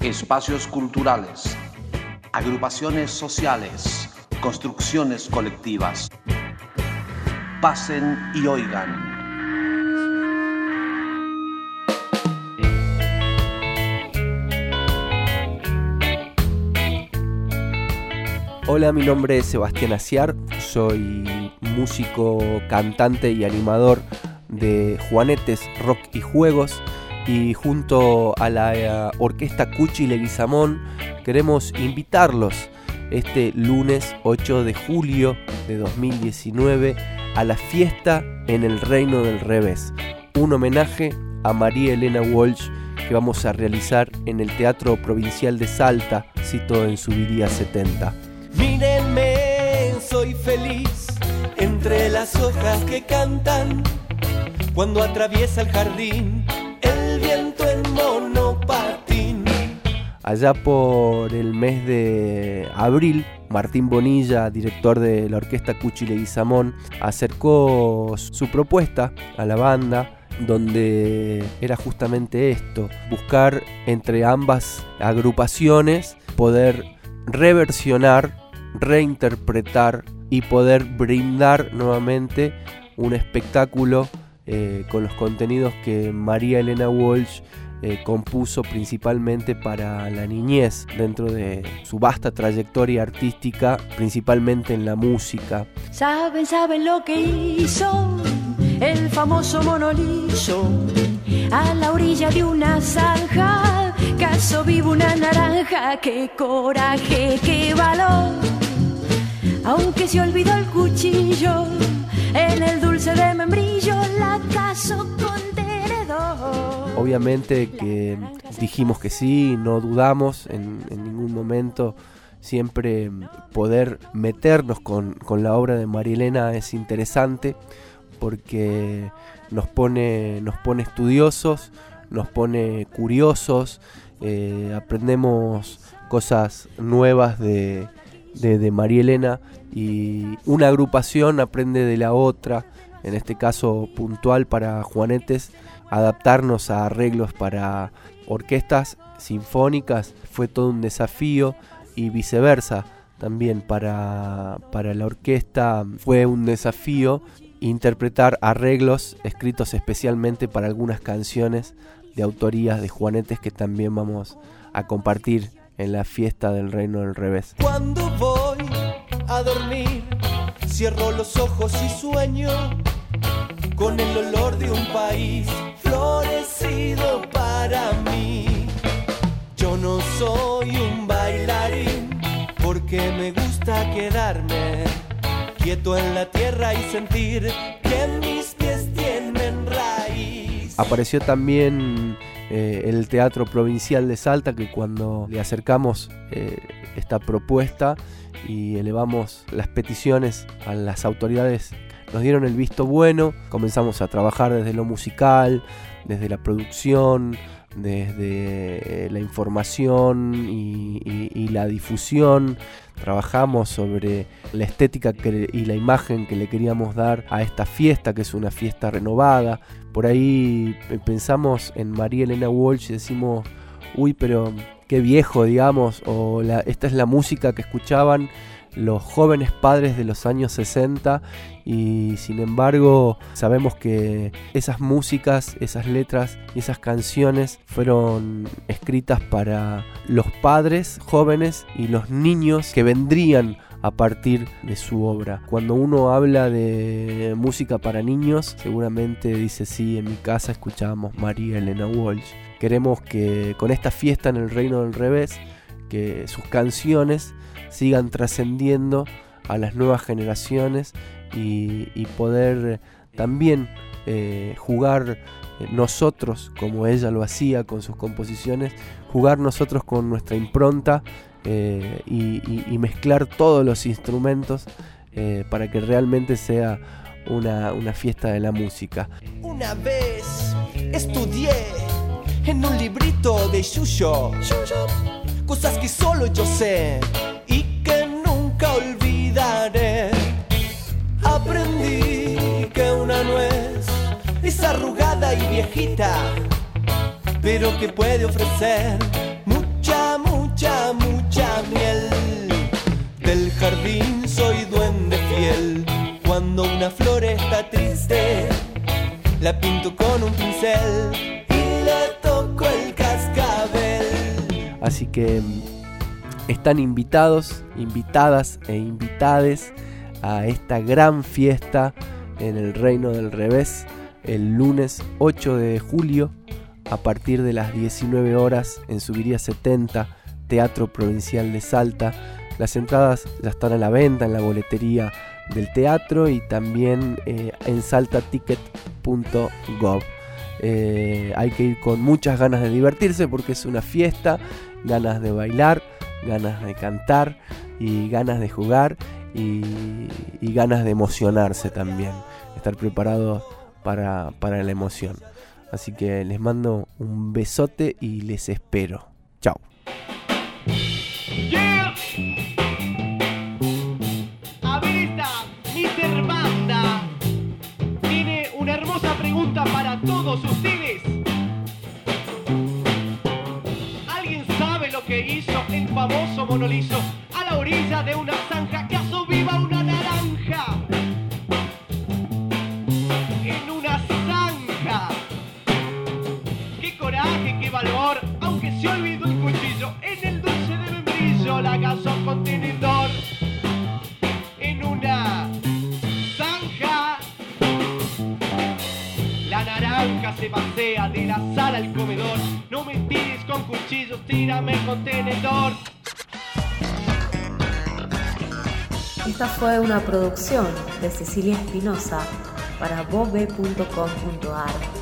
espacios culturales, agrupaciones sociales, construcciones colectivas. Pasen y oigan. Hola, mi nombre es Sebastián Aciar, soy músico, cantante y animador de Juanetes Rock y Juegos y junto a la eh, orquesta Cuchi Leguizamón queremos invitarlos este lunes 8 de julio de 2019 a la fiesta en el Reino del Revés, un homenaje a María Elena Walsh que vamos a realizar en el Teatro Provincial de Salta, cito en Subiría 70. Mírenme, soy feliz entre las hojas que cantan cuando atraviesa el jardín Allá por el mes de abril, Martín Bonilla, director de la orquesta Cuchi Leguizamón, acercó su propuesta a la banda donde era justamente esto, buscar entre ambas agrupaciones poder reversionar, reinterpretar y poder brindar nuevamente un espectáculo eh, con los contenidos que María Elena Walsh eh, compuso principalmente para la niñez dentro de su vasta trayectoria artística, principalmente en la música. Saben, saben lo que hizo el famoso monoliso a la orilla de una zanja, caso vivo una naranja, qué coraje, qué valor. Aunque se olvidó el cuchillo en el dulce de membrillo, la caso con Obviamente que dijimos que sí, no dudamos en, ningún momento. Siempre poder meternos con, la obra de Marielena es interesante porque nos pone, nos pone estudiosos, nos pone curiosos, eh, aprendemos cosas nuevas de, de, de María Elena y una agrupación aprende de la otra, en este caso puntual para Juanetes adaptarnos a arreglos para orquestas sinfónicas fue todo un desafío y viceversa. También para, para la orquesta fue un desafío interpretar arreglos escritos especialmente para algunas canciones de autorías de Juanetes que también vamos a compartir en la fiesta del Reino del Revés. Cuando voy a dormir, cierro los ojos y sueño con el olor de un país Yo no soy un bailarín porque me gusta quedarme quieto en la tierra y sentir que. Apareció también eh, el Teatro Provincial de Salta que cuando le acercamos eh, esta propuesta y elevamos las peticiones a las autoridades nos dieron el visto bueno, comenzamos a trabajar desde lo musical, desde la producción, desde la información y, la difusión. Trabajamos sobre la estética y la imagen que le queríamos dar a esta fiesta, que es una fiesta renovada. Por ahí pensamos en María Elena Walsh y decimos, uy, pero qué viejo, digamos, o esta es la música que escuchaban los jóvenes padres de los años 60 y sin embargo sabemos que esas músicas, esas letras y esas canciones fueron escritas para los padres jóvenes y los niños que vendrían a partir de su obra. Cuando uno habla de música para niños, seguramente dice sí, en mi casa escuchábamos María Elena Walsh. Queremos que con esta fiesta en el Reino del Revés, que sus canciones sigan trascendiendo a las nuevas generaciones y, poder también eh, jugar eh, nosotros, como ella lo hacía con sus composiciones, jugar nosotros con nuestra impronta eh, y, mezclar todos los instrumentos para que realmente sea una, una, fiesta de la música. Una vez estudié en un librito de Yuyo cosas que solo yo sé y que nunca olvidaré. Aprendí que una nuez es arrugada y viejita, pero que puede ofrecer mucha mucha, mucha, miel. Del jardín soy duende fiel. Cuando una flor está triste, la pinto con un pincel Así que mm, están invitados, invitadas e invitades a esta gran fiesta en el Reino del Revés el lunes 8 de julio a partir de las 19 horas en Subiría 70, Teatro Provincial de Salta. Las entradas ya están a la venta en la boletería del teatro y también eh, en saltaticket.gov. Eh, hay que ir con muchas ganas de divertirse porque es una fiesta, ganas de bailar, ganas de cantar y ganas de jugar y, ganas de emocionarse también, estar preparados para, la emoción. Así que les mando un besote y les espero. Chao. Todos ustedes. ¿Alguien sabe lo que hizo el famoso monolizo a la orilla de una zanja que viva una naranja? En una zanja. ¡Qué coraje, qué valor! Aunque se olvidó se pasea de la sala al comedor. No me tires con cuchillos, tírame con tenedor. Esta fue una producción de Cecilia Espinosa para bobe.com.ar